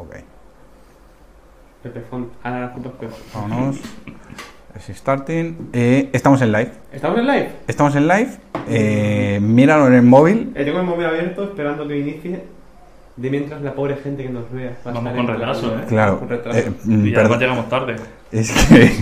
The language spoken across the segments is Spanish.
Ok. Pepe Font. Ahora la culpa es Pepe. Vámonos. Es starting. Eh, estamos en live. ¿Estamos en live? Estamos en live. Eh, míralo en el móvil. Eh, tengo el móvil abierto esperando que inicie. De mientras la pobre gente que nos vea. va a Vamos estar con en retraso, ¿eh? Claro. Con retraso. eh, mm, Y perdón. además llegamos tarde. Es que,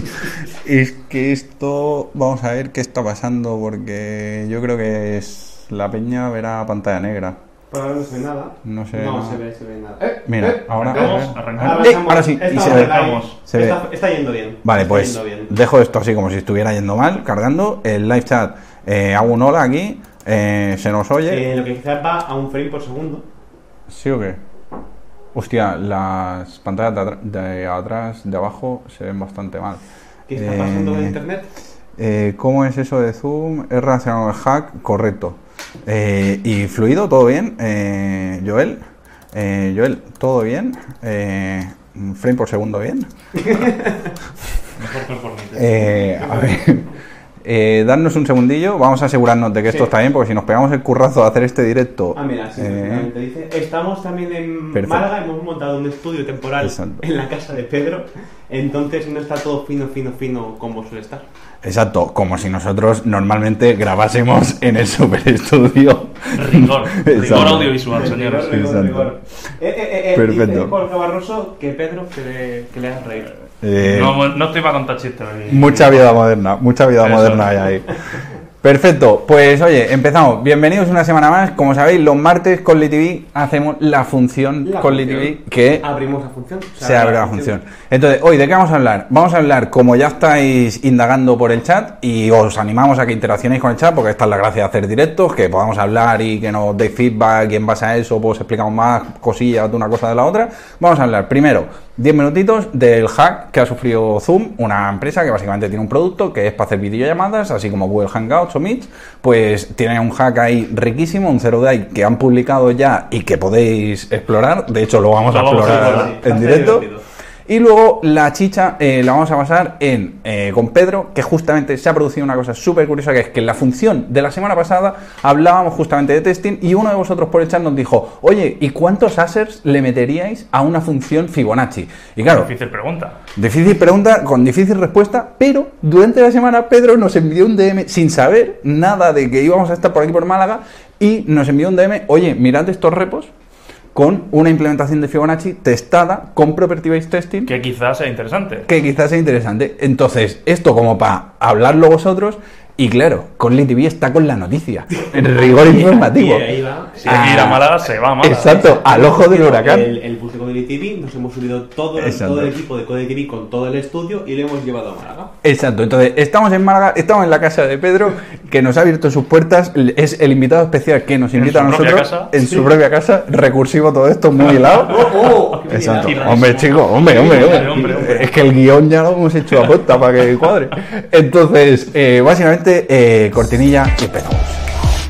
es que esto, vamos a ver qué está pasando, porque yo creo que es la peña verá pantalla negra. Ahora no se ve nada. No se ve No nada. se ve, se ve nada. Eh, Mira, eh, ahora, arrancamos. Eh, ahora sí, y se ve. live. Se ve. Está, está yendo bien. Vale, Está pues bien. dejo esto así como si estuviera yendo mal, cargando. El live chat, eh, hago un hola aquí, eh, se nos oye. Eh, lo que quizás va a un frame por segundo. ¿Sí o qué? Hostia, las pantallas de, atrás, de abajo, se ven bastante mal. ¿Qué está pasando con internet? Eh, ¿Cómo es eso de Zoom? ¿Es relacionado al hack? Correcto. Eh, ¿Y fluido? ¿Todo bien? Eh, Joel, eh, Joel, ¿todo bien? Eh, ¿Frame por segundo bien? Eh, a ver, eh, darnos un segundillo, vamos a asegurarnos de que esto Sí. está bien, porque si nos pegamos el currazo de hacer este directo... Ah, mira, sí, eh, efectivamente dice. Estamos también en Perfecto. Málaga, hemos montado un estudio temporal Exacto. en la casa de Pedro, entonces no está todo fino, fino, fino como suele estar. Exacto, como si nosotros normalmente grabásemos en el super estudio. Rigor. Rigor audiovisual, señores. Rigor, rigor. Eh, eh, eh, Perfecto. Dice Jorge Barroso que Pedro que le, que le hagas reír. Eh, No, no estoy para contar chistes. Mucha vida moderna, mucha vida Eso. moderna hay ahí. Perfecto, pues oye, empezamos. Bienvenidos una semana más. Como sabéis, los martes con LiTV hacemos la función La con función. LiTV que Abrimos la función. se abre la función. Entonces, hoy, ¿de qué vamos a hablar? Vamos a hablar, como ya estáis indagando por el chat, y os animamos a que interaccionéis con el chat, porque esta es la gracia de hacer directos, que podamos hablar y que nos deis feedback, y en base a eso, pues explicamos más cosillas de una cosa de la otra. Vamos a hablar primero 10 minutitos del hack que ha sufrido Zoom, una empresa que básicamente tiene un producto que es para hacer videollamadas, así como Google Hangouts o Meet, pues tiene un hack ahí riquísimo, un zero day que han publicado ya y que podéis explorar. De hecho, lo vamos a Lo vamos a explorar en directo. divertido. Y luego la chicha eh, la vamos a basar en eh, con Pedro, que justamente se ha producido una cosa súper curiosa, que es que en la función de la semana pasada hablábamos justamente de testing y uno de vosotros por el chat nos dijo, oye, ¿y cuántos assets le meteríais a una función Fibonacci? Y claro, Difícil pregunta. Difícil pregunta con difícil respuesta, pero durante la semana Pedro nos envió un DM sin saber nada de que íbamos a estar por aquí por Málaga y nos envió un DM, oye, mirad estos repos con una implementación de Fibonacci testada con Property Based Testing Que quizás sea interesante. que quizás sea interesante. Entonces, esto como para hablarlo vosotros y claro, con LiTV está con la noticia, en rigor informativo. Y ahí va. Si hay que ir a Málaga, se va a Málaga. Exacto, al ojo del huracán. El, el público de TV, nos hemos subido todo, Exacto. todo el equipo de TV con todo el estudio y lo hemos llevado a Málaga. Exacto, entonces estamos en Málaga, estamos en la casa de Pedro, que nos ha abierto sus puertas, es el invitado especial que nos invita a nosotros casa. en su propia casa, recursivo todo esto, muy helado. ¡Oh, oh! Exacto, hombre chico, hombre, hombre, hombre. Hombre, hombre. Es que el guion ya lo hemos hecho a posta para que cuadre. Entonces, eh, básicamente, eh, cortinilla y empezamos.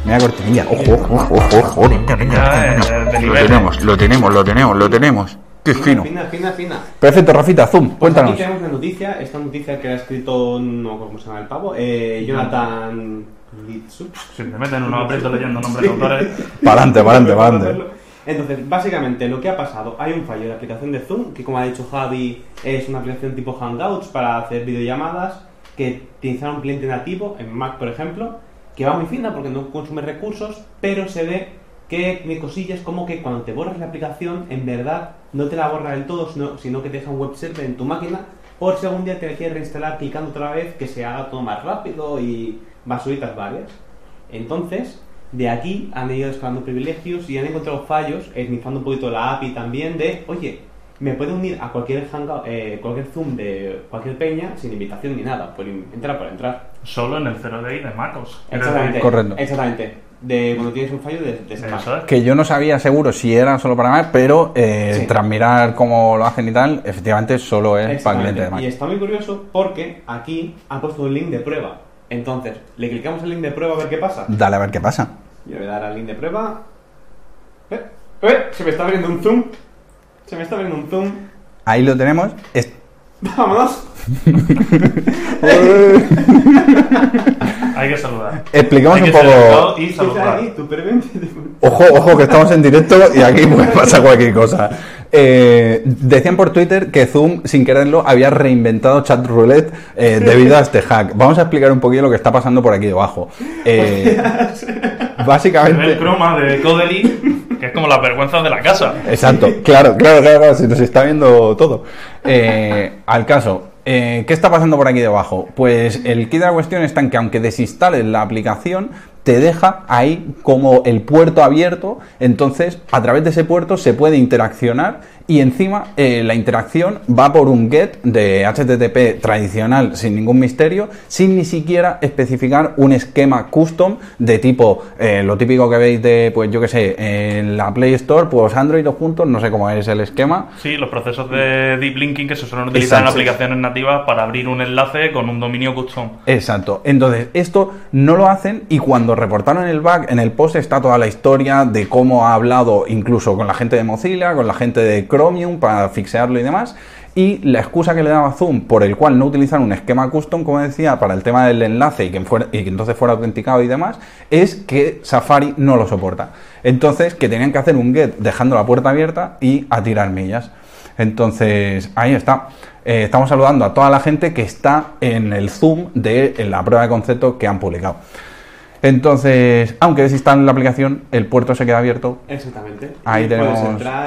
Mira cortinilla, ojo, ojo, ojo, ojo, niña, Lo tenemos, lo tenemos, lo tenemos, lo tenemos. Qué fino. Fina, fina, fina. Perfecto, Rafita, zoom, Pues cuéntanos. aquí tenemos una noticia, esta noticia que ha escrito, no cómo se llama el pavo, eh, Jonathan Litsup. Simplemente en un aprieto leyendo nombres de autores. Para adelante, para adelante, para adelante. Entonces, básicamente lo que ha pasado, hay un fallo de la aplicación de Zoom, que como ha dicho Javi, es una aplicación tipo Hangouts para hacer videollamadas, que utiliza un cliente nativo, en Mac por ejemplo, que va muy fina porque no consume recursos, pero se ve que tiene cosillas como que cuando te borras la aplicación, en verdad no te la borra del todo, sino, sino que te deja un web server en tu máquina, por si algún día te la quieres reinstalar clicando otra vez, que se haga todo más rápido y basuritas varias. Entonces, de aquí han ido escalando privilegios y han encontrado fallos, esnifando un poquito la API también de, oye, me puedo unir a cualquier hangout, eh, cualquier Zoom de cualquier peña sin invitación ni nada, por entrar por entrar. Solo en el 0 day de MacOS. Quiero Exactamente. Correcto. Exactamente. De cuando tienes un fallo de, de es. que yo no sabía seguro si era solo para Mac, pero eh, Sí. tras mirar cómo lo hacen y tal, efectivamente solo es para clientes de Mac. Y está muy curioso porque aquí ha puesto un link de prueba. Entonces, le clicamos el link de prueba a ver qué pasa. Dale a ver qué pasa. Yo le voy a dar al link de prueba. ¡Eh! ¡Eh! Se me está abriendo un zoom. Se me está abriendo un zoom. Ahí lo tenemos. ¡Vámonos! Hay que saludar. Explicamos Hay un que poco. y ¿Qué tal saludar. Ojo, ojo, que estamos en directo y aquí puede pasar cualquier cosa. Eh, decían por Twitter que Zoom, sin quererlo, había reinventado chat roulette eh, debido a este hack. Vamos a explicar un poquillo lo que está pasando por aquí debajo. Eh, ve el básicamente... croma de Codely, que es como las vergüenzas de la casa. Exacto, claro, claro, claro, claro, se nos está viendo todo. Eh, al caso, eh, ¿qué está pasando por aquí debajo? Pues el kit de la cuestión está en que aunque desinstales la aplicación, te deja ahí como el puerto abierto, entonces a través de ese puerto se puede interaccionar y encima eh, la interacción va por un get de HTTP tradicional sin ningún misterio, sin ni siquiera especificar un esquema custom de tipo eh, lo típico que veis de, pues yo que sé, en la Play Store, pues Android o juntos, no sé cómo es el esquema, Sí, los procesos de deep linking que se suelen utilizar Exacto. en aplicaciones nativas para abrir un enlace con un dominio custom. Exacto. Entonces, esto no lo hacen y cuando reportaron el bug, en el post está toda la historia de cómo ha hablado incluso con la gente de Mozilla, con la gente de Chromium para fixearlo y demás. Y la excusa que le daba Zoom por el cual no utilizar un esquema custom, como decía, para el tema del enlace y que, fuera- y que entonces fuera autenticado y demás, es que Safari no lo soporta. Entonces, que tenían que hacer un get dejando la puerta abierta y a tirar millas. Entonces, ahí está. Eh, estamos saludando a toda la gente que está en el Zoom de la prueba de concepto que han publicado. Entonces, aunque desinstalen la aplicación, el puerto se queda abierto. Exactamente. Ahí tenemos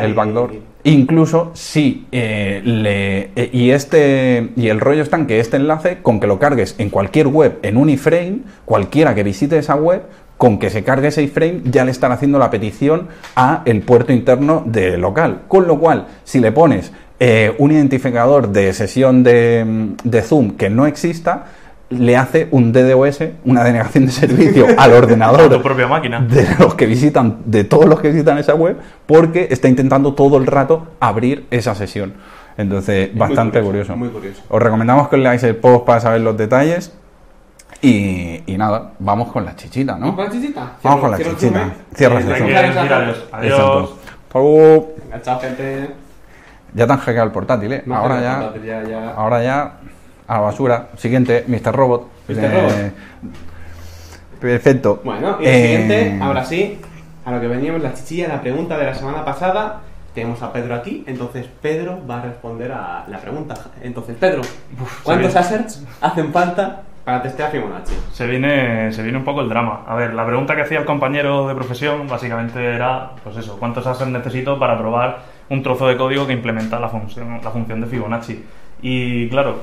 el y- backdoor. Incluso si eh, le eh, y este y el rollo está en que este enlace, con que lo cargues en cualquier web en un iframe, cualquiera que visite esa web, con que se cargue ese iframe, ya le están haciendo la petición a el puerto interno de local. Con lo cual, si le pones eh, un identificador de sesión de, de Zoom que no exista, le hace un DDoS, una denegación de servicio al A ordenador tu propia máquina. de los que visitan, de todos los que visitan esa web, porque está intentando todo el rato abrir esa sesión. Entonces, Es muy bastante curioso. Muy curioso. Os recomendamos que os leáis el post para saber los detalles. Y, y nada, vamos con la chichita, ¿no? ¿Vamos con la chichita? Vamos con la Cierro- chichita. el ¿eh? Cierra gracias. adiós. Adiós. Chao, gente. Ya te han hackeado el portátil, ¿eh? No, ahora pero ya, portátil, ya, ya. ahora ya a la basura. Siguiente, Mr. Robot. Mr. Eh, Robot. Perfecto. Bueno, y el Eh, siguiente, ahora sí, a lo que veníamos, la chichilla, la pregunta de la semana pasada. Tenemos a Pedro aquí, entonces Pedro va a responder a la pregunta. Entonces, Pedro, ¿cuántos assets hacen falta para testear Fibonacci? Se viene, se viene un poco el drama. A ver, la pregunta que hacía el compañero de profesión básicamente era, pues eso, ¿cuántos assets necesito para probar un trozo de código que implementa la función, la función de Fibonacci? Y claro,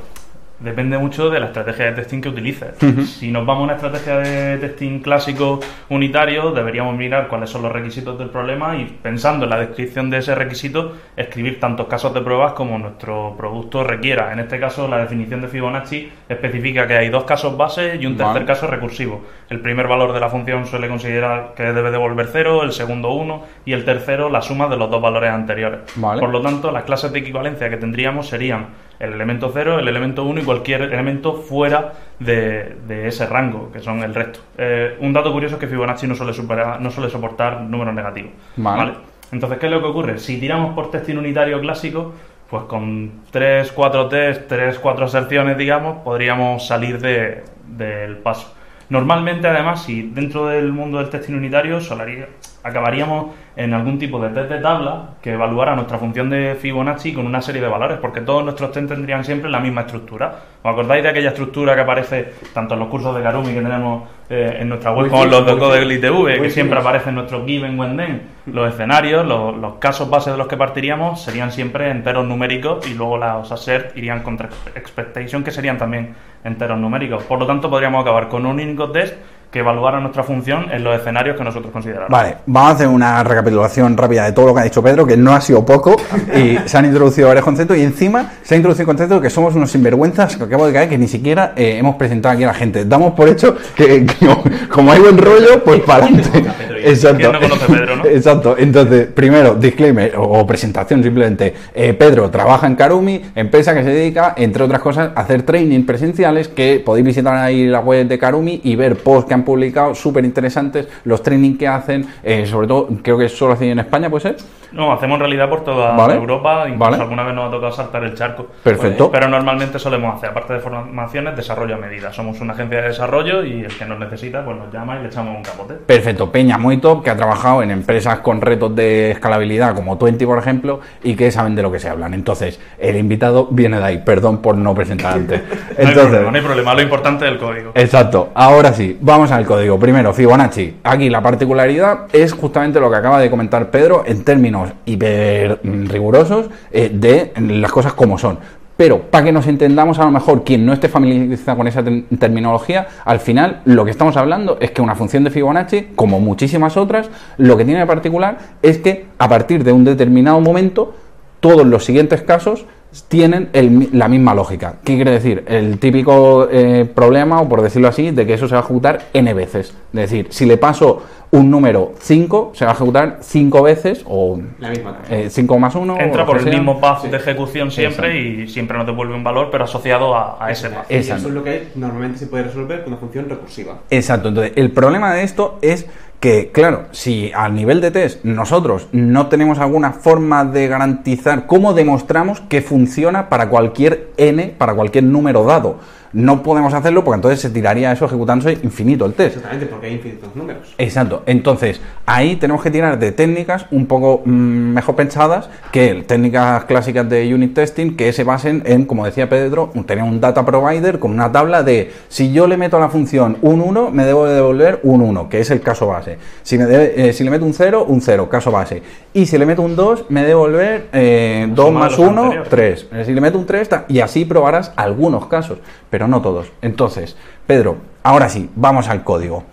depende mucho de la estrategia de testing que utilices. Si nos vamos a una estrategia de testing clásico unitario, deberíamos mirar cuáles son los requisitos del problema y pensando en la descripción de ese requisito, escribir tantos casos de pruebas como nuestro producto requiera. En este caso, la definición de Fibonacci especifica que hay dos casos base y un tercer Vale. caso recursivo. El primer valor de la función suele considerar que debe devolver cero, el segundo uno y el tercero la suma de los dos valores anteriores. Vale. Por lo tanto, las clases de equivalencia que tendríamos serían el elemento 0, el elemento 1 y cualquier elemento fuera de, de ese rango, que son el resto. Eh, un dato curioso es que Fibonacci no suele, superar- no suele soportar números negativos. Vale. Entonces, ¿qué es lo que ocurre? Si tiramos por testing unitario clásico, pues con 3, 4 test, 3, 4 aserciones, digamos, podríamos salir de- del paso. Normalmente, además, si dentro del mundo del testing unitario solaría- acabaríamos en algún tipo de test de tabla que evaluara nuestra función de Fibonacci con una serie de valores, porque todos nuestros test tendrían siempre la misma estructura. ¿Os acordáis de aquella estructura que aparece tanto en los cursos de Karumi que tenemos eh, en nuestra web como en los de muy Code finos. ITV, que siempre aparecen nuestros given when then, los escenarios, los, los casos base de los que partiríamos serían siempre enteros numéricos y luego los assert irían contra expectation que serían también enteros numéricos. Por lo tanto, podríamos acabar con un único test que evaluara nuestra función en los escenarios que nosotros consideramos. Vale, vamos a hacer una recapitulación rápida de todo lo que ha dicho Pedro, que no ha sido poco, y se han introducido varios conceptos, y encima se ha introducido el concepto de que somos unos sinvergüenzas que acabo de caer, que ni siquiera eh, hemos presentado aquí a la gente. Damos por hecho que, que como hay buen rollo, pues para adelante. ¿Quién no conoce a Pedro? Exacto. ¿Quién no conoce a Pedro, no? Exacto. Entonces, primero, disclaimer o, presentación simplemente. Eh, Pedro trabaja en Karumi, empresa que se dedica, entre otras cosas, a hacer training presenciales, que podéis visitar ahí la web de Karumi y ver posts que han publicado súper interesantes, los training que hacen, eh, sobre todo, creo que solo hacen en España, puede ser. No, hacemos en realidad por toda Vale. Europa, incluso Vale. alguna vez nos ha tocado saltar el charco. Perfecto. Pero normalmente solemos hacer, aparte de formaciones, desarrollo a medida. Somos una agencia de desarrollo y el que nos necesita pues nos llama y le echamos un capote. Perfecto, Peña muy top, que ha trabajado en empresas con retos de escalabilidad como Twenty, por ejemplo, y que saben de lo que se hablan. Entonces, el invitado viene de ahí, perdón por no presentar antes. No hay Entonces, problema, no hay problema, lo importante es el código. Exacto, ahora sí, vamos al código. Primero, Fibonacci. Aquí la particularidad es justamente lo que acaba de comentar Pedro en términos hiper rigurosos eh, de las cosas como son. Pero para que nos entendamos a lo mejor quien no esté familiarizado con esa ter- terminología, al final lo que estamos hablando es que una función de Fibonacci, como muchísimas otras, lo que tiene de particular es que a partir de un determinado momento, todos los siguientes casos tienen el la misma lógica. ¿Qué quiere decir? El típico eh, problema, o por decirlo así, de que eso se va a ejecutar n veces. Es decir, si le paso un número 5, se va a ejecutar 5 veces, o La misma tarea. 5 más 1. Entra por el mismo path Sí. de ejecución siempre y siempre nos devuelve un valor, pero asociado a, a ese path. Y. Eso es lo que normalmente se puede resolver con una función recursiva. Exacto, entonces el problema de esto es que, claro, si a nivel de test nosotros no tenemos alguna forma de garantizar cómo demostramos que funciona para cualquier n, para cualquier número dado, no podemos hacerlo porque entonces se tiraría eso ejecutándose infinito el test. Exactamente, porque hay infinitos números. Exacto, entonces ahí tenemos que tirar de técnicas un poco mm, mejor pensadas que técnicas clásicas de unit testing que se basen en, como decía Pedro, tener un data provider con una tabla de si yo le meto a la función un 1, me debo de devolver un 1, que es el caso base. Si, me debe- eh, si le meto un 0, un 0, caso base. Y si le meto un 2, me devolver eh, 2 suma de más los 1, anteriores. 3. Si le meto un 3, ta- y así probarás algunos casos, pero no todos. Entonces, Pedro, ahora sí, vamos al código.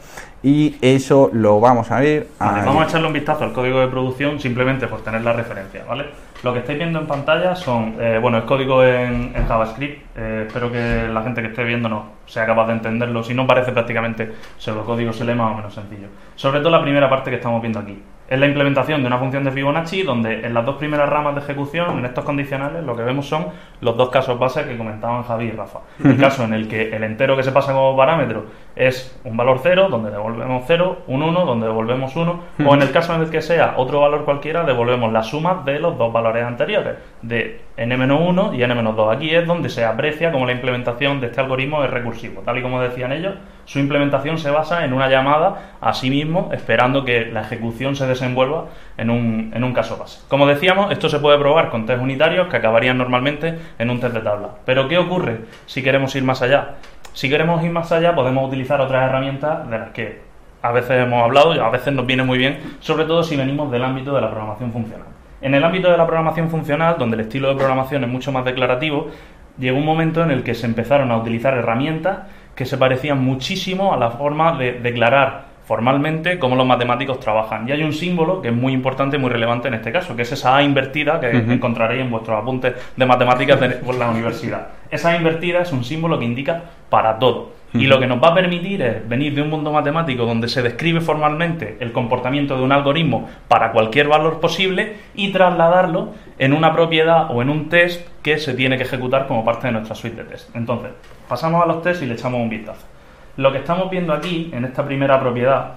Y eso lo vamos a ver. Vale, vamos a echarle un vistazo al código de producción simplemente por tener la referencia, ¿vale? Lo que estáis viendo en pantalla son, eh, bueno, es código en, en JavaScript. eh, espero que la gente que esté viéndonos sea capaz de entenderlo. Si no, parece prácticamente pseudocódigo, se lee más o menos sencillo. Sobre todo la primera parte que estamos viendo aquí. Es la implementación de una función de Fibonacci donde en las dos primeras ramas de ejecución, en estos condicionales, lo que vemos son los dos casos base que comentaban Javi y Rafa. El caso en el que el entero que se pasa como parámetro es un valor 0, donde devolvemos 0, un 1, donde devolvemos 1, o en el caso en el que sea otro valor cualquiera, devolvemos la suma de los dos valores anteriores, de n-1 y n-2. Aquí es donde se aprecia como la implementación de este algoritmo es recursivo. Tal y como decían ellos, su implementación se basa en una llamada a sí mismo, esperando que la ejecución se desenvuelva en un, en un caso base. Como decíamos, esto se puede probar con test unitarios que acabarían normalmente en un test de tabla. Pero ¿qué ocurre si queremos ir más allá? Si queremos ir más allá, podemos utilizar otras herramientas de las que a veces hemos hablado y a veces nos viene muy bien, sobre todo si venimos del ámbito de la programación funcional. En el ámbito de la programación funcional, donde el estilo de programación es mucho más declarativo, llegó un momento en el que se empezaron a utilizar herramientas que se parecían muchísimo a la forma de declarar formalmente cómo los matemáticos trabajan. Y hay un símbolo que es muy importante muy relevante en este caso, que es esa A invertida que encontraréis en vuestros apuntes de matemáticas de por la universidad. Esa A invertida es un símbolo que indica para todo. Y lo que nos va a permitir es venir de un mundo matemático donde se describe formalmente el comportamiento de un algoritmo para cualquier valor posible y trasladarlo en una propiedad o en un test que se tiene que ejecutar como parte de nuestra suite de test. Entonces, pasamos a los tests y le echamos un vistazo. Lo que estamos viendo aquí, en esta primera propiedad,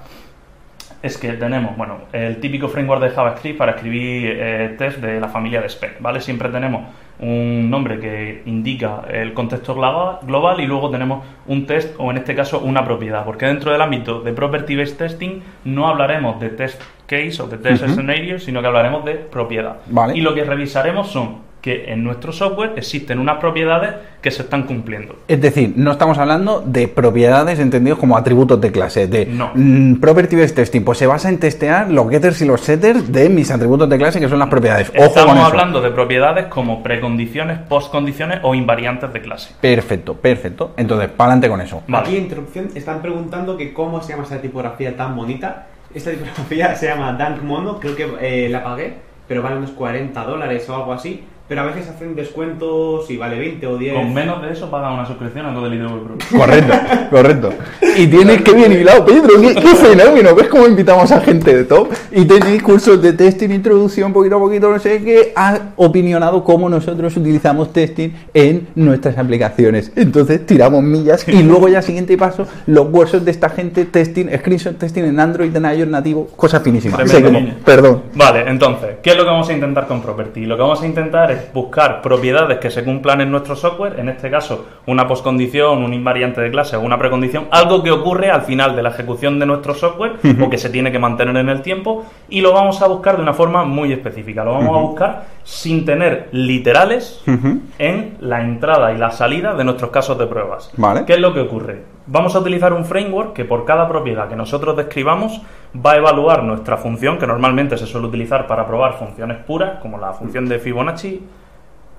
es que tenemos, bueno, el típico framework de JavaScript para escribir eh, test de la familia de spec, ¿vale? Siempre tenemos un nombre que indica el contexto global, y luego tenemos un test o en este caso una propiedad, porque dentro del ámbito de property based testing no hablaremos de test case o de test scenario, sino que hablaremos de propiedad. Vale. Y lo que revisaremos son que en nuestro software existen unas propiedades que se están cumpliendo. Es decir, no estamos hablando de propiedades entendidos como atributos de clase, de No. mm, property based testing, pues se basa en testear los getters y los setters de mis atributos de clase que son las propiedades. Ojo Estamos con eso. hablando de propiedades como precondiciones, postcondiciones o invariantes de clase. Perfecto, perfecto. Entonces, para adelante con eso. Vale. Aquí, interrupción, están preguntando que cómo se llama esa tipografía tan bonita. Esta tipografía se llama Dank Mono, creo que eh, la pagué, pero vale unos 40 dólares o algo así. Pero a veces hacen descuentos y vale 20 o 10. Con menos de eso pagan una suscripción a Code Little Pro. Correcto, correcto. Y tienes que bien hilado, Pedro, qué, qué fenómeno. ¿Ves cómo invitamos a gente de top? Y tenéis cursos de testing, introducción, poquito a poquito, no sé qué, ha opinionado cómo nosotros utilizamos testing en nuestras aplicaciones. Entonces tiramos millas y luego ya siguiente paso, los cursos de esta gente, testing, screenshot testing en Android, en iOS nativo, cosa finísima. Perdón. Vale, entonces, ¿qué es lo que vamos a intentar con Property? Lo que vamos a intentar es buscar propiedades que se cumplan en nuestro software, en este caso una postcondición, un invariante de clase o una precondición, algo que ocurre al final de la ejecución de nuestro software o que se tiene que mantener en el tiempo y lo vamos a buscar de una forma muy específica. Lo vamos a buscar sin tener literales en la entrada y la salida de nuestros casos de pruebas. Vale. ¿Qué es lo que ocurre? Vamos a utilizar un framework que por cada propiedad que nosotros describamos va a evaluar nuestra función, que normalmente se suele utilizar para probar funciones puras, como la función de Fibonacci,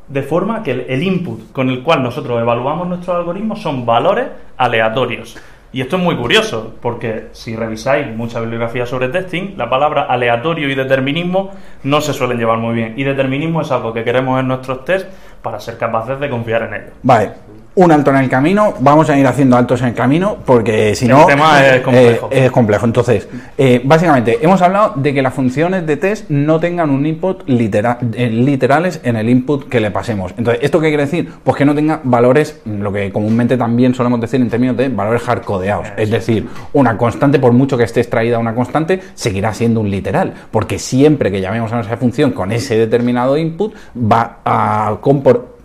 de forma que el, input con el cual nosotros evaluamos nuestros algoritmos son valores aleatorios. Y esto es muy curioso, porque si revisáis mucha bibliografía sobre testing, la palabra aleatorio y determinismo no se suelen llevar muy bien. Y determinismo es algo que queremos en nuestros tests para ser capaces de confiar en ellos. Vale, un alto en el camino, vamos a ir haciendo altos en el camino porque si El no... tema es complejo. eh, es complejo. Entonces, eh, básicamente, hemos hablado de que las funciones de test no tengan un input litera- eh, literales en el input que le pasemos. Entonces, ¿esto qué quiere decir? Pues que no tenga valores, mm, lo que comúnmente también solemos decir en términos de valores hardcodeados. Es decir, una constante, por mucho que esté extraída una constante, seguirá siendo un literal. Porque siempre que llamemos a nuestra función con ese determinado input, va a compor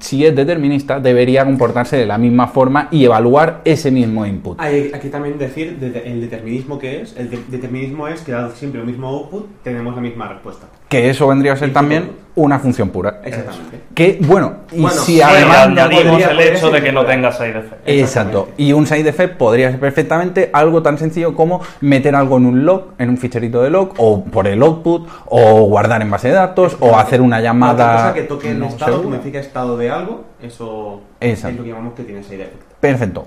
si es determinista, debería comportarse de la misma forma y evaluar ese mismo input. Hay aquí también decir de- el determinismo que es. El de- determinismo es que dado siempre el mismo output, tenemos la misma respuesta. Que eso vendría a ser también una función pura. Exactamente. Que, bueno, y Bueno, si además... Añadimos podría- el hecho de que no tenga side effect. Exacto. Y un side effect podría ser perfectamente algo tan sencillo como meter algo en un log, en un ficherito de log, o por el output, o guardar en base de datos, o hacer una Cualquier llamada. cosa que toque el no estado, que estado de algo, eso Exacto. es lo que llamamos que tiene side effect. Perfecto.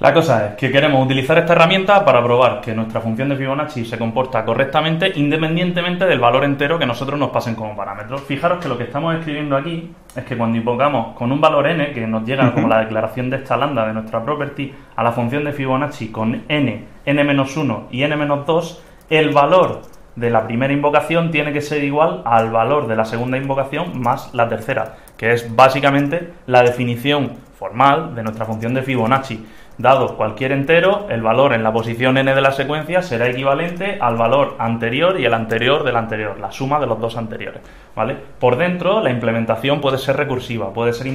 La cosa es que queremos utilizar esta herramienta para probar que nuestra función de Fibonacci se comporta correctamente independientemente del valor entero que nosotros nos pasen como parámetro. Fijaros que lo que estamos escribiendo aquí es que cuando invocamos con un valor n, que nos llega como la declaración de esta lambda de nuestra property, a la función de Fibonacci con n, n-1 y n-2, el valor de la primera invocación tiene que ser igual al valor de la segunda invocación más la tercera, que es básicamente la definición formal de nuestra función de Fibonacci. Dado cualquier entero, el valor en la posición n de la secuencia será equivalente al valor anterior y el anterior del anterior, la suma de los dos anteriores. ¿vale? Por dentro, la implementación puede ser recursiva, puede ser,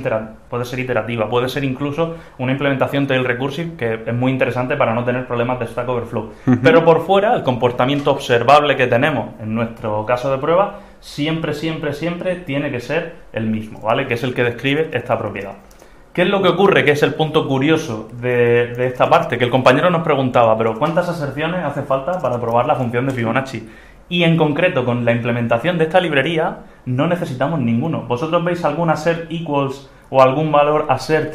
puede ser iterativa, puede ser incluso una implementación tail recursive que es muy interesante para no tener problemas de Stack Overflow. Pero por fuera, el comportamiento observable que tenemos en nuestro caso de prueba siempre, siempre, siempre tiene que ser el mismo, ¿vale? Que es el que describe esta propiedad. ¿Qué es lo que ocurre? Que es el punto curioso de, de esta parte, que el compañero nos preguntaba, pero ¿cuántas aserciones hace falta para probar la función de Fibonacci? Y en concreto, con la implementación de esta librería, no necesitamos ninguno. ¿Vosotros veis algún assert equals o algún valor assert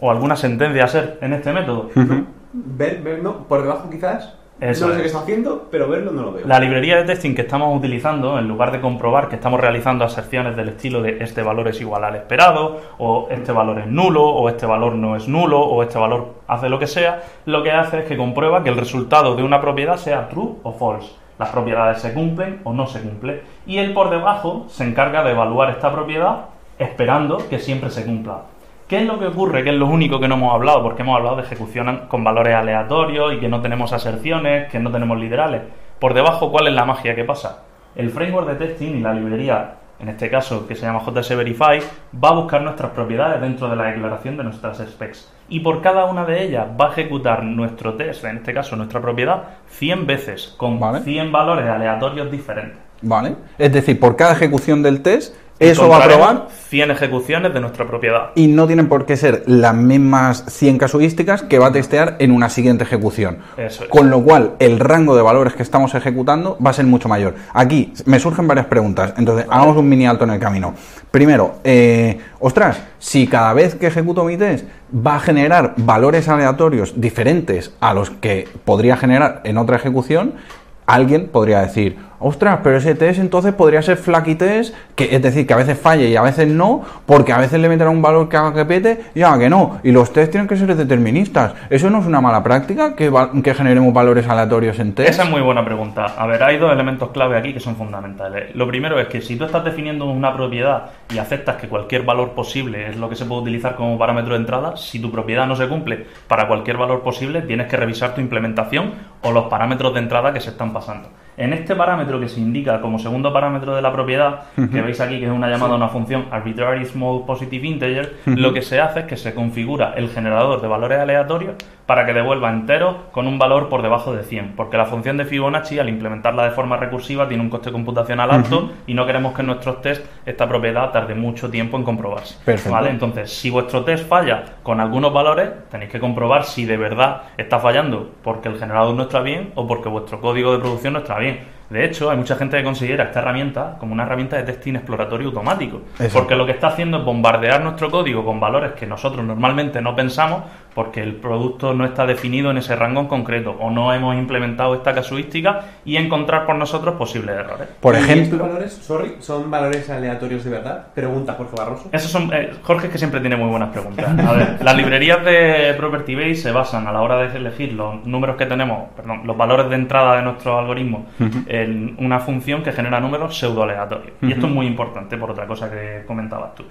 o alguna sentencia assert en este método? Ver, ver, no, por debajo quizás. Eso no sé es. qué está haciendo, pero verlo no lo veo. La librería de testing que estamos utilizando, en lugar de comprobar que estamos realizando aserciones del estilo de este valor es igual al esperado, o este valor es nulo, o este valor no es nulo, o este valor hace lo que sea, lo que hace es que comprueba que el resultado de una propiedad sea true o false. Las propiedades se cumplen o no se cumplen. Y él por debajo se encarga de evaluar esta propiedad esperando que siempre se cumpla. ¿Qué es lo que ocurre? Que es lo único que no hemos hablado, porque hemos hablado de ejecución con valores aleatorios y que no tenemos aserciones, que no tenemos literales. Por debajo, ¿cuál es la magia que pasa? El framework de testing y la librería, en este caso que se llama JS Verify, va a buscar nuestras propiedades dentro de la declaración de nuestras specs. Y por cada una de ellas va a ejecutar nuestro test, en este caso nuestra propiedad, 100 veces, con Vale. 100 valores aleatorios diferentes. ¿Vale? Es decir, por cada ejecución del test, eso va a probar 100 ejecuciones de nuestra propiedad. y no tienen por qué ser las mismas 100 casuísticas que va a testear en una siguiente ejecución. Eso es. Con lo cual, el rango de valores que estamos ejecutando va a ser mucho mayor. Aquí me surgen varias preguntas, entonces hagamos un mini alto en el camino. Primero, eh, ostras, si cada vez que ejecuto mi test va a generar valores aleatorios diferentes a los que podría generar en otra ejecución, alguien podría decir, ostras, pero ese test entonces podría ser flaky test, que es decir, que a veces falle y a veces no, porque a veces le meterá un valor que haga que pete y haga que no. Y los test tienen que ser deterministas. ¿Eso no es una mala práctica que, que generemos valores aleatorios en test? Esa es muy buena pregunta. A ver, hay dos elementos clave aquí que son fundamentales. Lo primero es que si tú estás definiendo una propiedad y aceptas que cualquier valor posible es lo que se puede utilizar como parámetro de entrada, si tu propiedad no se cumple para cualquier valor posible, tienes que revisar tu implementación o los parámetros de entrada que se están pasando. En este parámetro que se indica como segundo parámetro de la propiedad, que veis aquí que es una llamada a una función arbitrary small positive integer, lo que se hace es que se configura el generador de valores aleatorios para que devuelva enteros con un valor por debajo de 100, porque la función de Fibonacci al implementarla de forma recursiva tiene un coste computacional alto y no queremos que en nuestros test esta propiedad tarde mucho tiempo en comprobarse. Perfecto. ¿vale? Entonces, si vuestro test falla con algunos valores, tenéis que comprobar si de verdad está fallando porque el generador no está bien o porque vuestro código de producción no está bien. De hecho, hay mucha gente que considera esta herramienta como una herramienta de testing exploratorio automático. Exacto. Porque lo que está haciendo es bombardear nuestro código con valores que nosotros normalmente no pensamos porque el producto no está definido en ese rango en concreto o no hemos implementado esta casuística y encontrar por nosotros posibles errores. Por ¿Y ejemplo, estos valores, sorry, son valores aleatorios de verdad? Pregunta Jorge Barroso. Esos son, eh, Jorge es que siempre tiene muy buenas preguntas. A ver, las librerías de Property Base se basan a la hora de elegir los números que tenemos, perdón, los valores de entrada de nuestro algoritmo en una función que genera números pseudo aleatorios. Y esto es muy importante por otra cosa que comentabas tú.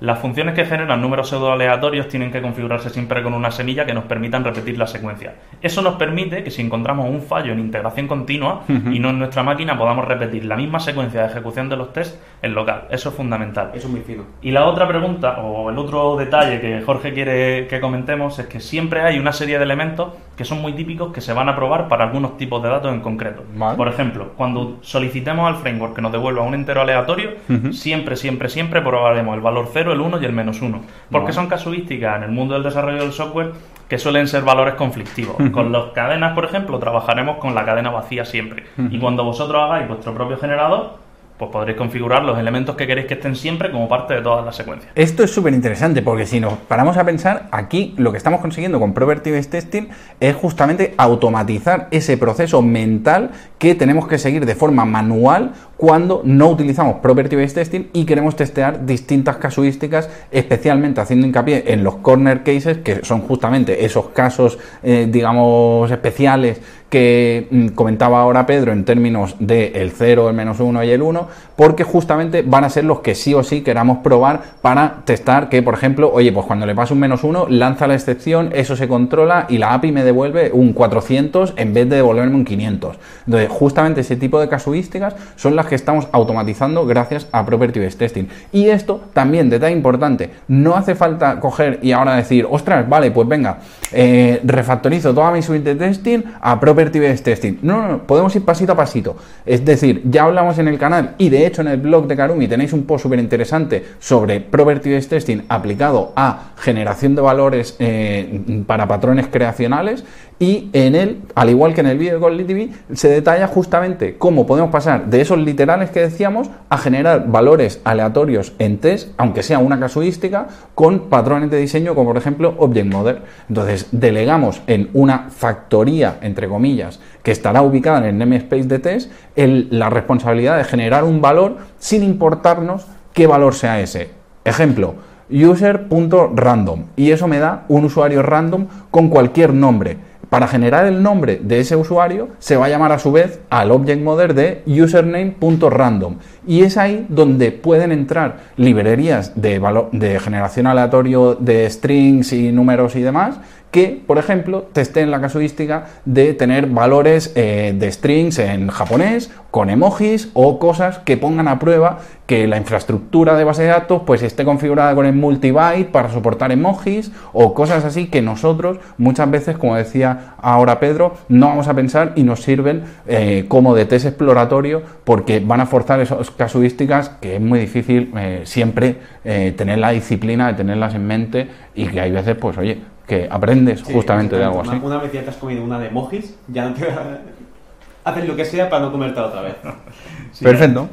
Las funciones que generan números pseudo aleatorios tienen que configurarse siempre con una semilla que nos permitan repetir la secuencia. Eso nos permite que si encontramos un fallo en integración continua y no en nuestra máquina podamos repetir la misma secuencia de ejecución de los tests en local. Eso es fundamental. Eso es muy fino. Y la otra pregunta, o el otro detalle que Jorge quiere que comentemos, es que siempre hay una serie de elementos que son muy típicos que se van a probar para algunos tipos de datos en concreto. Vale. Por ejemplo, cuando solicitemos al framework que nos devuelva un entero aleatorio, siempre, siempre, siempre probaremos el valor 0, el 1 y el menos 1. Porque son casuísticas en el mundo del desarrollo del software que suelen ser valores conflictivos. Con las cadenas, por ejemplo, trabajaremos con la cadena vacía siempre. Y cuando vosotros hagáis vuestro propio generador, pues podréis configurar los elementos que queréis que estén siempre como parte de todas las secuencias. Esto es súper interesante porque si nos paramos a pensar, aquí lo que estamos consiguiendo con Property Based Testing es justamente automatizar ese proceso mental que tenemos que seguir de forma manual cuando no utilizamos Property Based Testing y queremos testear distintas casuísticas, especialmente haciendo hincapié en los corner cases, que son justamente esos casos, eh, digamos, especiales que mm, comentaba ahora Pedro en términos de el 0, el menos 1 y el 1, porque justamente van a ser los que sí o sí queramos probar para testar que, por ejemplo, oye, pues cuando le paso un menos 1, lanza la excepción, eso se controla y la API me devuelve un 400 en vez de devolverme un 500. Entonces, justamente ese tipo de casuísticas son las que estamos automatizando gracias a Property Based Testing. Y esto también, detalle importante, no hace falta coger y ahora decir, ostras, vale, pues venga, eh, refactorizo toda mi suite de testing a Property Based Testing. No, no, no, podemos ir pasito a pasito. Es decir, ya hablamos en el canal y de hecho en el blog de Karumi tenéis un post súper interesante sobre Property Testing aplicado a generación de valores eh, para patrones creacionales y en él, al igual que en el vídeo de TV, se detalla justamente cómo podemos pasar de esos literales que decíamos a generar valores aleatorios en test, aunque sea una casuística, con patrones de diseño como por ejemplo Object Model. Entonces, delegamos en una factoría, entre comillas, que estará ubicada en el namespace de test, la responsabilidad de generar un valor sin importarnos qué valor sea ese. Ejemplo, user.random y eso me da un usuario random con cualquier nombre. Para generar el nombre de ese usuario se va a llamar a su vez al object model de username.random y es ahí donde pueden entrar librerías de, de generación aleatorio de strings y números y demás que, por ejemplo, testeen la casuística de tener valores eh, de strings en japonés, con emojis o cosas que pongan a prueba que la infraestructura de base de datos pues esté configurada con el multibyte para soportar emojis o cosas así que nosotros muchas veces, como decía ahora Pedro, no vamos a pensar y nos sirven eh, como de test exploratorio porque van a forzar esas casuísticas que es muy difícil eh, siempre tener la disciplina de tenerlas en mente y que hay veces pues oye que aprendes Sí, justamente de algo así. Una, vez ya te has comido una de emojis, ya no te haces lo que sea para no comértela otra vez. Sí, Perfecto.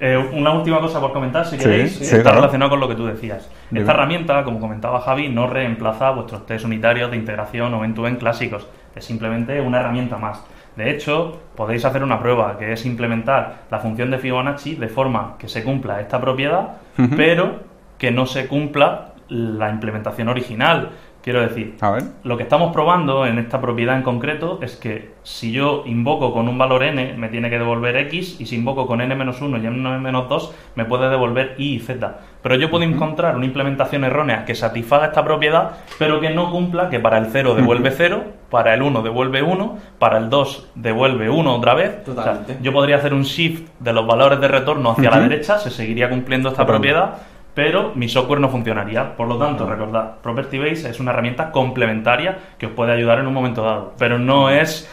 Eh, una última cosa por comentar, si queréis, sí, está claro. relacionado con lo que tú decías. Dime. Esta herramienta, como comentaba Javi, no reemplaza vuestros test unitarios de integración o end-to-end clásicos. Es simplemente una herramienta más. De hecho, podéis hacer una prueba, que es implementar la función de Fibonacci de forma que se cumpla esta propiedad, pero que no se cumpla la implementación original. Quiero decir, A ver. lo que estamos probando en esta propiedad en concreto es que si yo invoco con un valor n, me tiene que devolver x, y si invoco con n-1 y n-2, me puede devolver y y z. Pero yo puedo encontrar una implementación errónea que satisfaga esta propiedad, pero que no cumpla que para el 0 devuelve 0, para el 1 devuelve 1, para el 2 devuelve 1 otra vez. O sea, Totalmente. yo podría hacer un shift de los valores de retorno hacia la derecha, se seguiría cumpliendo esta propiedad, pero mi software no funcionaría. Por lo tanto, recordad, Property Base es una herramienta complementaria que os puede ayudar en un momento dado, pero no es,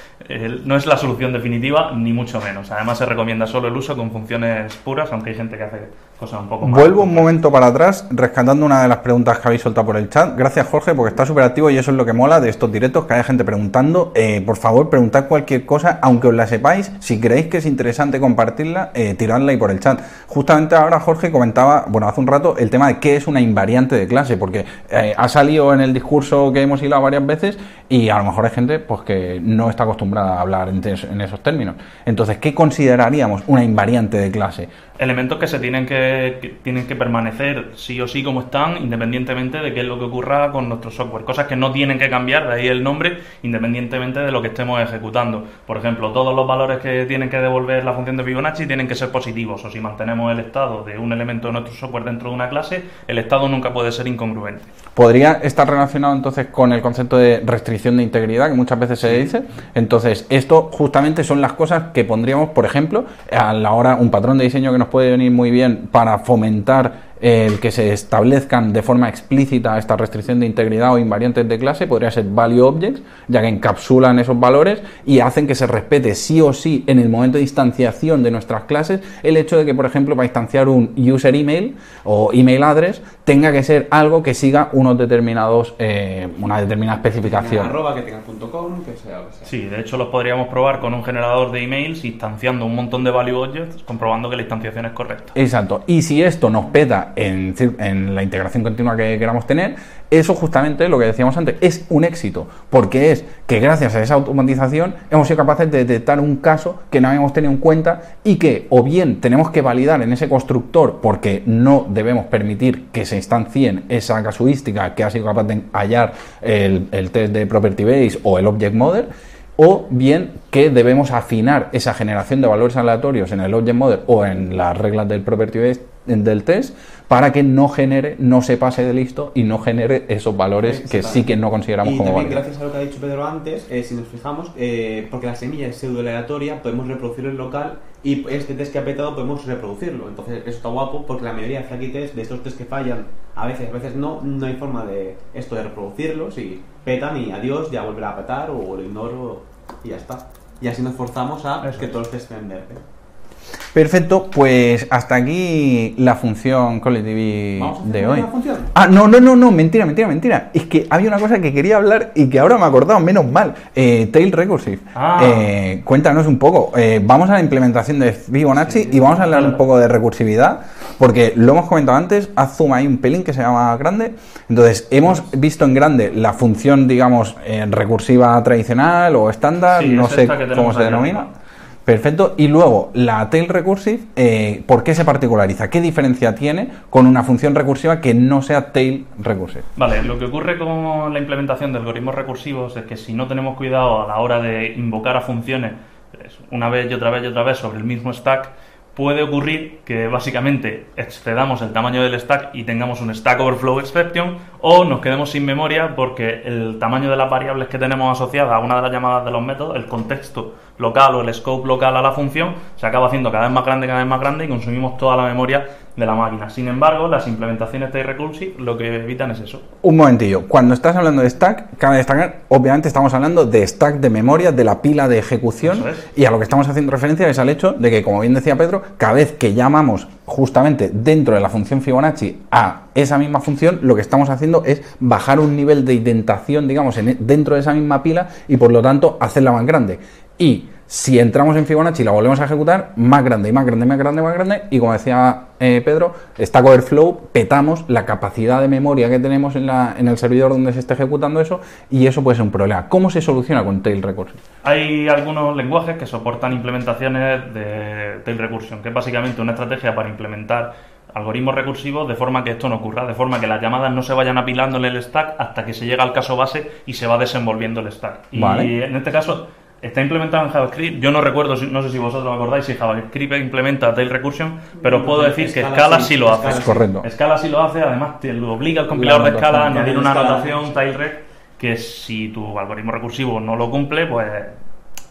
no es la solución definitiva, ni mucho menos. Además, se recomienda solo el uso con funciones puras, aunque hay gente que hace cosas un poco más. Vuelvo un momento para atrás, rescatando una de las preguntas que habéis soltado por el chat. Gracias, Jorge, porque está súper activo y eso es lo que mola de estos directos, que haya gente preguntando. Eh, por favor, preguntad cualquier cosa, aunque os la sepáis. Si creéis que es interesante compartirla, eh, tiradla ahí por el chat. Justamente ahora Jorge comentaba, bueno, hace un rato, el tema de qué es una invariante de clase, porque eh, ha salido en el discurso que hemos hilado varias veces y a lo mejor hay gente pues que no está acostumbrada a hablar en, esos términos. Entonces, ¿qué consideraríamos una invariante de clase? Elementos que se tienen que, que tienen que permanecer sí o sí como están, independientemente de qué es lo que ocurra con nuestro software. Cosas que no tienen que cambiar, de ahí el nombre, independientemente de lo que estemos ejecutando. Por ejemplo, todos los valores que tienen que devolver la función de Fibonacci tienen que ser positivos, o si mantenemos el estado de un elemento de nuestro software dentro de una clase, el estado nunca puede ser incongruente. ¿Podría estar relacionado entonces con el concepto de restricción de integridad que muchas veces se dice? Entonces, esto justamente son las cosas que pondríamos, por ejemplo, a la hora, un patrón de diseño que nos puede venir muy bien para fomentar el que se establezcan de forma explícita esta restricción de integridad o invariantes de clase podría ser value objects, ya que encapsulan esos valores y hacen que se respete sí o sí en el momento de instanciación de nuestras clases el hecho de que, por ejemplo, para instanciar un user email o email address tenga que ser algo que siga unos determinados, eh, una determinada especificación. Arroba que tengan punto com, que sea lo que sea. Sí, de hecho los podríamos probar con un generador de emails instanciando un montón de value objects, comprobando que la instanciación es correcta. Exacto. Y si esto nos peta en, en la integración continua que queramos tener, eso justamente lo que decíamos antes es un éxito, porque es que gracias a esa automatización hemos sido capaces de detectar un caso que no habíamos tenido en cuenta y que o bien tenemos que validar en ese constructor porque no debemos permitir que se instancien esa casuística que ha sido capaz de hallar el, el test de Property Base o el Object Model, o bien que debemos afinar esa generación de valores aleatorios en el Object Model o en las reglas del Property Base del test para que no genere, no se pase de listo y no genere esos valores que sí que no consideramos y como también, válidos. gracias a lo que ha dicho Pedro antes, eh, si nos fijamos, eh, porque la semilla es pseudo aleatoria, podemos reproducirlo en local y este test que ha petado podemos reproducirlo. Entonces, eso está guapo porque la mayoría de flaky test, de estos test que fallan, a veces, a veces no, no hay forma de esto de reproducirlos y petan y adiós, ya volverá a petar o lo ignoro y ya está. Y así nos forzamos a Eso que es. todos los test estén verde. Perfecto, pues hasta aquí la función Call TV ¿Vamos a hacer de hoy. Ah, no, no, no, no, mentira, mentira, mentira. Es que había una cosa que quería hablar y que ahora me he acordado, menos mal. Eh, Tail Recursive. Ah. Eh, cuéntanos un poco. Eh, vamos a la implementación de Fibonacci y vamos a hablar un poco de recursividad, porque lo hemos comentado antes, haz zoom ahí un pelín que se llama grande. Entonces, hemos visto en grande la función, digamos, eh, recursiva tradicional o estándar, Sí, no es sé cómo se denomina. Perfecto. Y luego, la tail recursive, eh, ¿por qué se particulariza? ¿Qué diferencia tiene con una función recursiva que no sea tail recursive? Vale, lo que ocurre con la implementación de algoritmos recursivos es que si no tenemos cuidado a la hora de invocar a funciones pues, una vez y otra vez y otra vez sobre el mismo stack, puede ocurrir que básicamente excedamos el tamaño del stack y tengamos un stack overflow exception o nos quedemos sin memoria porque el tamaño de las variables que tenemos asociadas a una de las llamadas de los métodos, el contexto local o el scope local a la función, se acaba haciendo cada vez más grande, cada vez más grande y consumimos toda la memoria de la máquina. Sin embargo, las implementaciones de recursive lo que evitan es eso. Un momentillo. Cuando estás hablando de stack, cabe destacar, obviamente estamos hablando de stack de memoria, de la pila de ejecución, es. y a lo que estamos haciendo referencia es al hecho de que, como bien decía Pedro, cada vez que llamamos justamente dentro de la función Fibonacci a esa misma función, lo que estamos haciendo es bajar un nivel de indentación, digamos, en- dentro de esa misma pila y por lo tanto hacerla más grande. Y Si entramos en Fibonacci y la volvemos a ejecutar, más grande y más grande, más grande, más grande, y como decía eh, Pedro, Stack Overflow, petamos la capacidad de memoria que tenemos en, la- en el servidor donde se está ejecutando eso, y eso puede ser un problema. ¿Cómo se soluciona con Tail Recursive? Hay algunos lenguajes que soportan implementaciones de tail recursion, que es básicamente una estrategia para implementar algoritmos recursivos de forma que esto no ocurra, de forma que las llamadas no se vayan apilando en el stack hasta que se llega al caso base y se va desenvolviendo el stack. Y Vale. en este caso está implementado en JavaScript. Yo no recuerdo, no sé si vosotros acordáis si JavaScript implementa tail recursion, pero os puedo decir que Scala sí, sí lo hace. sí. Correcto. Scala sí lo hace, además te lo obliga el compilador de. Scala a añadir una anotación tailrec que si tu algoritmo recursivo no lo cumple, pues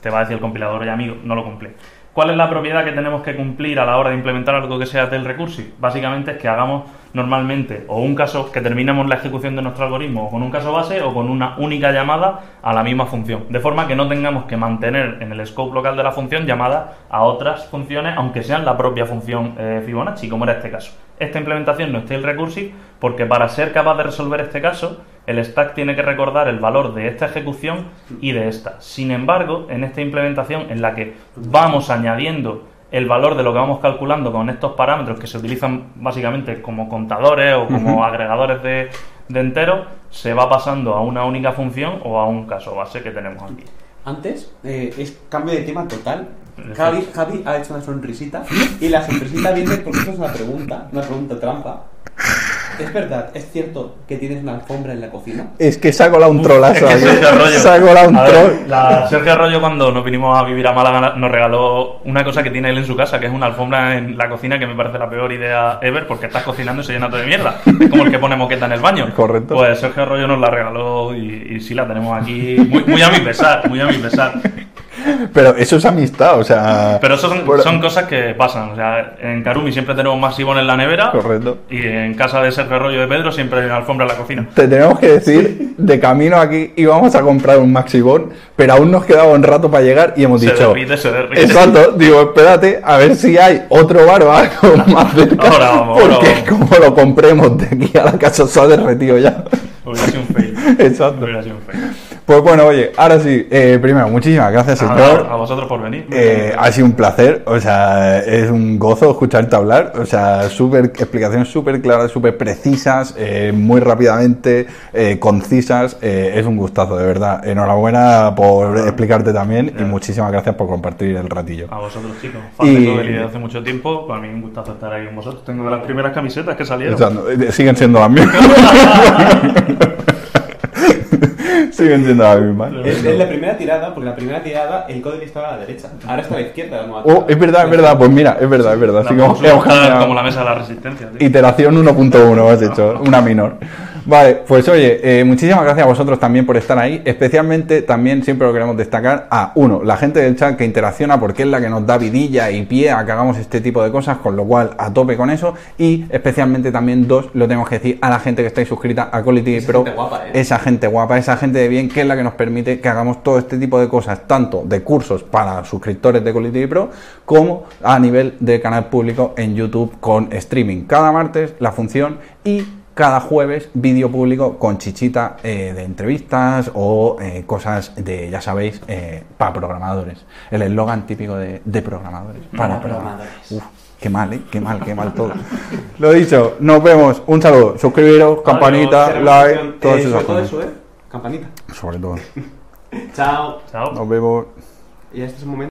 te va a decir el compilador, oye amigo, no lo cumple. ¿Cuál es la propiedad que tenemos que cumplir a la hora de implementar algo que sea tail recursive? Básicamente es que hagamos normalmente o un caso que terminemos la ejecución de nuestro algoritmo o con un caso base o con una única llamada a la misma función. De forma que no tengamos que mantener en el scope local de la función llamadas a otras funciones, aunque sean la propia función eh, Fibonacci, como era este caso. Esta implementación no es tail recursive porque para ser capaz de resolver este caso, el stack tiene que recordar el valor de esta ejecución y de esta. Sin embargo, en esta implementación en la que vamos añadiendo el valor de lo que vamos calculando con estos parámetros que se utilizan básicamente como contadores o como agregadores de, de enteros, se va pasando a una única función o a un caso base que tenemos aquí. Antes, eh, es cambio de tema total. Javi, Javi ha hecho una sonrisita y la sonrisita viene porque eso es una pregunta, una pregunta trampa. ¿Es verdad, es cierto que tienes una alfombra en la cocina? Es que se ha colado un trolazo Es que. Sergio Arroyo- Se ha colado un A ver, troll. la Sergio Arroyo cuando nos vinimos a vivir a Málaga nos regaló una cosa que tiene él en su casa, que es una alfombra en la cocina que me parece la peor idea ever porque estás cocinando y se llena todo de mierda. Es como el que pone moqueta en el baño. Correcto. Pues Sergio Arroyo nos la regaló y, y sí la tenemos aquí muy, muy a mi pesar, muy a mi pesar. Pero eso es amistad, o sea. Pero eso son, cosas que pasan. O sea, en Karumi siempre tenemos masivón en la nevera. Correcto. Y en casa de Sergio Arroyo de Pedro siempre hay una alfombra en la cocina. Te tenemos que decir, de camino aquí íbamos a comprar un Maxibón, pero aún nos quedaba un rato para llegar y hemos Se dicho. derrite, se derrite. Exacto, digo, espérate, a ver si hay otro bar o algo más cerca. Ahora vamos, ahora porque vamos. como lo compremos de aquí a la casa se ha derretido ya. Hubiera sido un fail. Exacto. Hubiera sido un fail. Pues bueno, oye, ahora sí, eh, primero, muchísimas gracias, Nada, señor. a vosotros por venir. Eh, ha sido un placer, o sea, es un gozo escucharte hablar, o sea, súper explicaciones súper claras, súper precisas, eh, muy rápidamente, eh, concisas, eh, es un gustazo, de verdad. Enhorabuena por explicarte también y muchísimas gracias por compartir el ratillo. A vosotros, chicos. Fan Y- de hace mucho tiempo. Para mí un gustazo estar ahí con vosotros. Tengo de las primeras camisetas que salieron. Eh, siguen siendo las mismas. siguen siendo las mismas. Es, es la primera tirada, porque la primera tirada el código estaba a la derecha. Ahora está a la izquierda. Oh, es verdad, es verdad, pues mira, es verdad, es verdad. La Sí, hemos- podemos hemos usar cambiado. como la mesa de la resistencia. tío. Iteración 1.1 has hecho, una menor. Vale, pues oye, eh, muchísimas gracias a vosotros también por estar ahí. Especialmente también siempre lo queremos destacar a uno, la gente del chat que interacciona porque es la que nos da vidilla y pie a que hagamos este tipo de cosas, con lo cual a tope con eso. Y especialmente también dos, lo tenemos que decir a la gente que estáis suscrita a Quality Esa Pro. gente guapa, ¿eh? Esa gente guapa, esa gente de bien, que es la que nos permite que hagamos todo este tipo de cosas, tanto de cursos para suscriptores de Quality Pro, como a nivel de canal público en YouTube con streaming. Cada martes la función y cada jueves vídeo público con chichita eh, de entrevistas o eh, cosas de, ya sabéis, eh, para programadores. El eslogan típico de, de programadores. Para, Para programadores. Uf, qué mal, ¿eh? Qué mal, qué mal todo. Lo dicho, nos vemos. Un saludo. Suscribiros, campanita, like, una todas eh, esas sobre todo cosas. eso, ¿eh? Campanita. Sobre todo. Chao. Chao. Nos vemos. Y este es un momento.